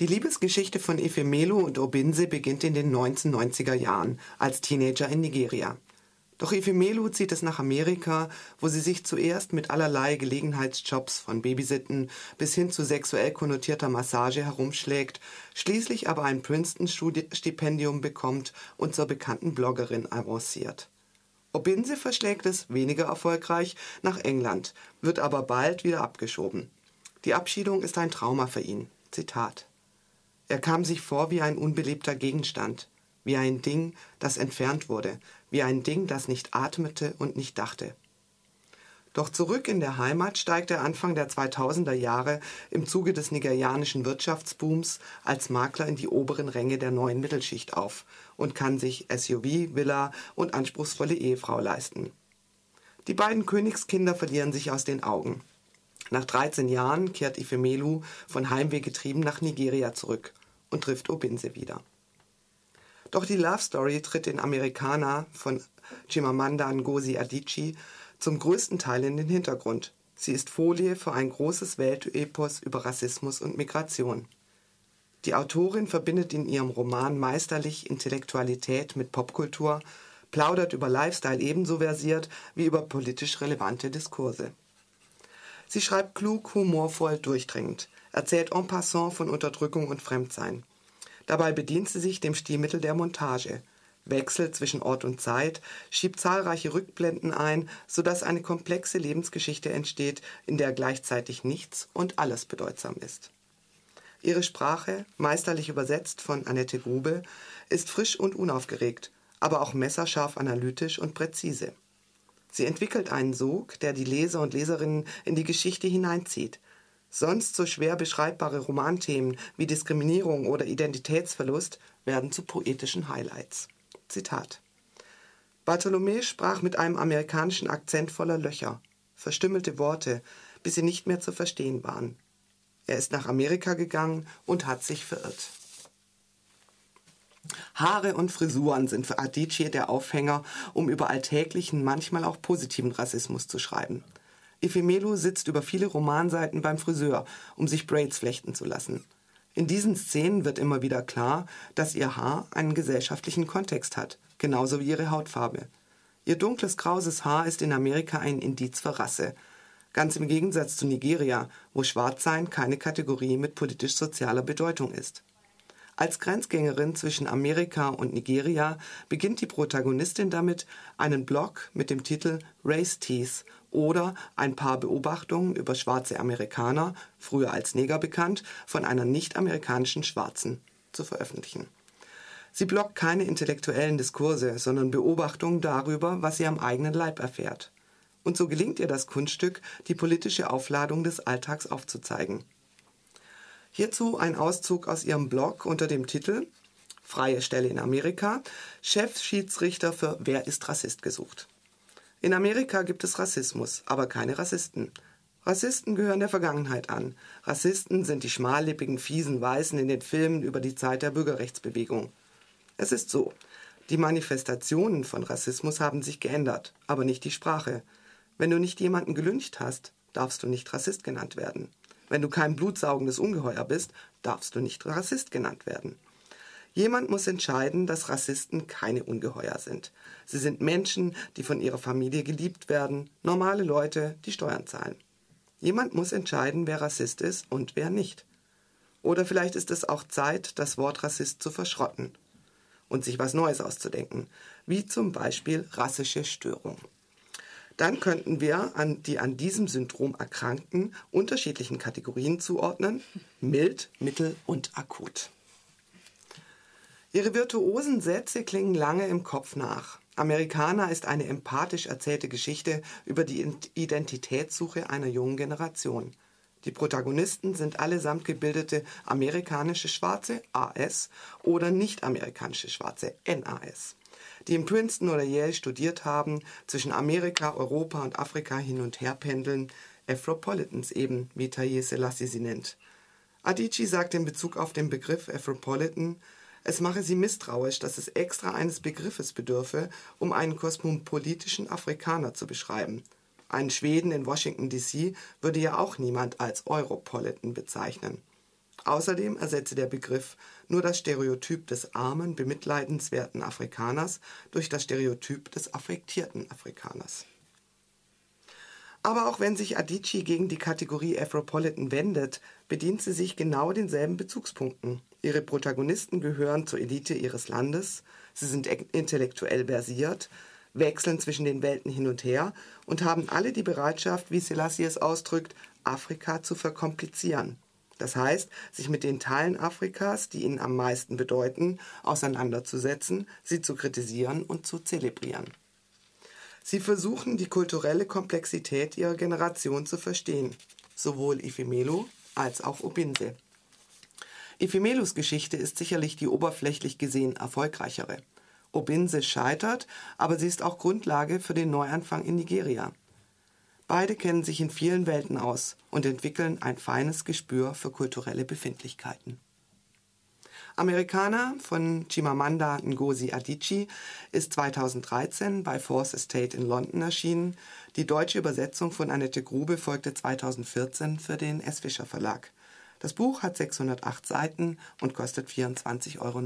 Die Liebesgeschichte von Ifemelu und Obinze beginnt in den 1990er Jahren als Teenager in Nigeria. Doch Ifemelu zieht es nach Amerika, wo sie sich zuerst mit allerlei Gelegenheitsjobs von Babysitten bis hin zu sexuell konnotierter Massage herumschlägt, schließlich aber ein Princeton-Stipendium bekommt und zur bekannten Bloggerin avanciert. Obinse verschlägt es weniger erfolgreich nach England, wird aber bald wieder abgeschoben. Die Abschiedung ist ein Trauma für ihn. Zitat. Er kam sich vor wie ein unbelebter Gegenstand, wie ein Ding, das entfernt wurde, wie ein Ding, das nicht atmete und nicht dachte. Doch zurück in der Heimat steigt er Anfang der 2000er Jahre im Zuge des nigerianischen Wirtschaftsbooms als Makler in die oberen Ränge der neuen Mittelschicht auf und kann sich SUV, Villa und anspruchsvolle Ehefrau leisten. Die beiden Königskinder verlieren sich aus den Augen. Nach 13 Jahren kehrt Ifemelu von Heimweh getrieben nach Nigeria zurück und trifft Obinze wieder. Doch die Love Story tritt in Americana von Chimamanda Ngozi Adichie zum größten Teil in den Hintergrund. Sie ist Folie für ein großes Weltepos über Rassismus und Migration. Die Autorin verbindet in ihrem Roman meisterlich Intellektualität mit Popkultur, plaudert über Lifestyle ebenso versiert wie über politisch relevante Diskurse. Sie schreibt klug, humorvoll, durchdringend, erzählt en passant von Unterdrückung und Fremdsein. Dabei bedient sie sich dem Stilmittel der Montage, wechselt zwischen Ort und Zeit, schiebt zahlreiche Rückblenden ein, sodass eine komplexe Lebensgeschichte entsteht, in der gleichzeitig nichts und alles bedeutsam ist. Ihre Sprache, meisterlich übersetzt von Annette Grube, ist frisch und unaufgeregt, aber auch messerscharf analytisch und präzise. Sie entwickelt einen Sog, der die Leser und Leserinnen in die Geschichte hineinzieht, Sonst so schwer beschreibbare Romanthemen wie Diskriminierung oder Identitätsverlust werden zu poetischen Highlights. Zitat. Bartholomä sprach mit einem amerikanischen Akzent voller Löcher, verstümmelte Worte, bis sie nicht mehr zu verstehen waren. Er ist nach Amerika gegangen und hat sich verirrt. Haare und Frisuren sind für Adichie der Aufhänger, um über alltäglichen, manchmal auch positiven Rassismus zu schreiben. Efemelu sitzt über viele Romanseiten beim Friseur, um sich Braids flechten zu lassen. In diesen Szenen wird immer wieder klar, dass ihr Haar einen gesellschaftlichen Kontext hat, genauso wie ihre Hautfarbe. Ihr dunkles, krauses Haar ist in Amerika ein Indiz für Rasse. Ganz im Gegensatz zu Nigeria, wo Schwarzsein keine Kategorie mit politisch-sozialer Bedeutung ist. Als Grenzgängerin zwischen Amerika und Nigeria beginnt die Protagonistin damit, einen Blog mit dem Titel Race Teeth oder ein paar Beobachtungen über schwarze Amerikaner, früher als Neger bekannt, von einer nicht-amerikanischen Schwarzen zu veröffentlichen. Sie blockt keine intellektuellen Diskurse, sondern Beobachtungen darüber, was sie am eigenen Leib erfährt. Und so gelingt ihr das Kunststück, die politische Aufladung des Alltags aufzuzeigen. Hierzu ein Auszug aus ihrem Blog unter dem Titel Freie Stelle in Amerika, Chefschiedsrichter für Wer ist Rassist gesucht. In Amerika gibt es Rassismus, aber keine Rassisten. Rassisten gehören der Vergangenheit an. Rassisten sind die schmallippigen, fiesen Weißen in den Filmen über die Zeit der Bürgerrechtsbewegung. Es ist so, die Manifestationen von Rassismus haben sich geändert, aber nicht die Sprache. Wenn du nicht jemanden gelüncht hast, darfst du nicht Rassist genannt werden. Wenn du kein blutsaugendes Ungeheuer bist, darfst du nicht Rassist genannt werden. Jemand muss entscheiden, dass Rassisten keine Ungeheuer sind. Sie sind Menschen, die von ihrer Familie geliebt werden, normale Leute, die Steuern zahlen. Jemand muss entscheiden, wer Rassist ist und wer nicht. Oder vielleicht ist es auch Zeit, das Wort Rassist zu verschrotten und sich was Neues auszudenken, wie zum Beispiel rassische Störung. Dann könnten wir an die an diesem Syndrom Erkrankten unterschiedlichen Kategorien zuordnen, mild, mittel und akut. Ihre virtuosen Sätze klingen lange im Kopf nach. Amerikaner ist eine empathisch erzählte Geschichte über die Identitätssuche einer jungen Generation. Die Protagonisten sind allesamt gebildete amerikanische Schwarze AS oder nicht-amerikanische Schwarze NAS, die in Princeton oder Yale studiert haben, zwischen Amerika, Europa und Afrika hin und her pendeln, Afropolitans eben, wie Taye Selassie sie nennt. Adichie sagt in Bezug auf den Begriff Afropolitan, es mache sie misstrauisch, dass es extra eines Begriffes bedürfe, um einen kosmopolitischen Afrikaner zu beschreiben. Einen Schweden in Washington DC würde ja auch niemand als Europolitan bezeichnen. Außerdem ersetze der Begriff nur das Stereotyp des armen, bemitleidenswerten Afrikaners durch das Stereotyp des affektierten Afrikaners. Aber auch wenn sich Adichie gegen die Kategorie Afropolitan wendet, bedient sie sich genau denselben Bezugspunkten. Ihre Protagonisten gehören zur Elite ihres Landes, sie sind intellektuell versiert, wechseln zwischen den Welten hin und her und haben alle die Bereitschaft, wie Selassie es ausdrückt, Afrika zu verkomplizieren. Das heißt, sich mit den Teilen Afrikas, die ihnen am meisten bedeuten, auseinanderzusetzen, sie zu kritisieren und zu zelebrieren. Sie versuchen, die kulturelle Komplexität ihrer Generation zu verstehen, sowohl Ifemelu als auch Obinse. Ifemelus Geschichte ist sicherlich die oberflächlich gesehen erfolgreichere. Obinse scheitert, aber sie ist auch Grundlage für den Neuanfang in Nigeria. Beide kennen sich in vielen Welten aus und entwickeln ein feines Gespür für kulturelle Befindlichkeiten. Amerikaner von Chimamanda Ngozi Adichie ist 2013 bei Force Estate in London erschienen. Die deutsche Übersetzung von Annette Grube folgte 2014 für den S. Fischer Verlag. Das Buch hat 608 Seiten und kostet 24,99 Euro.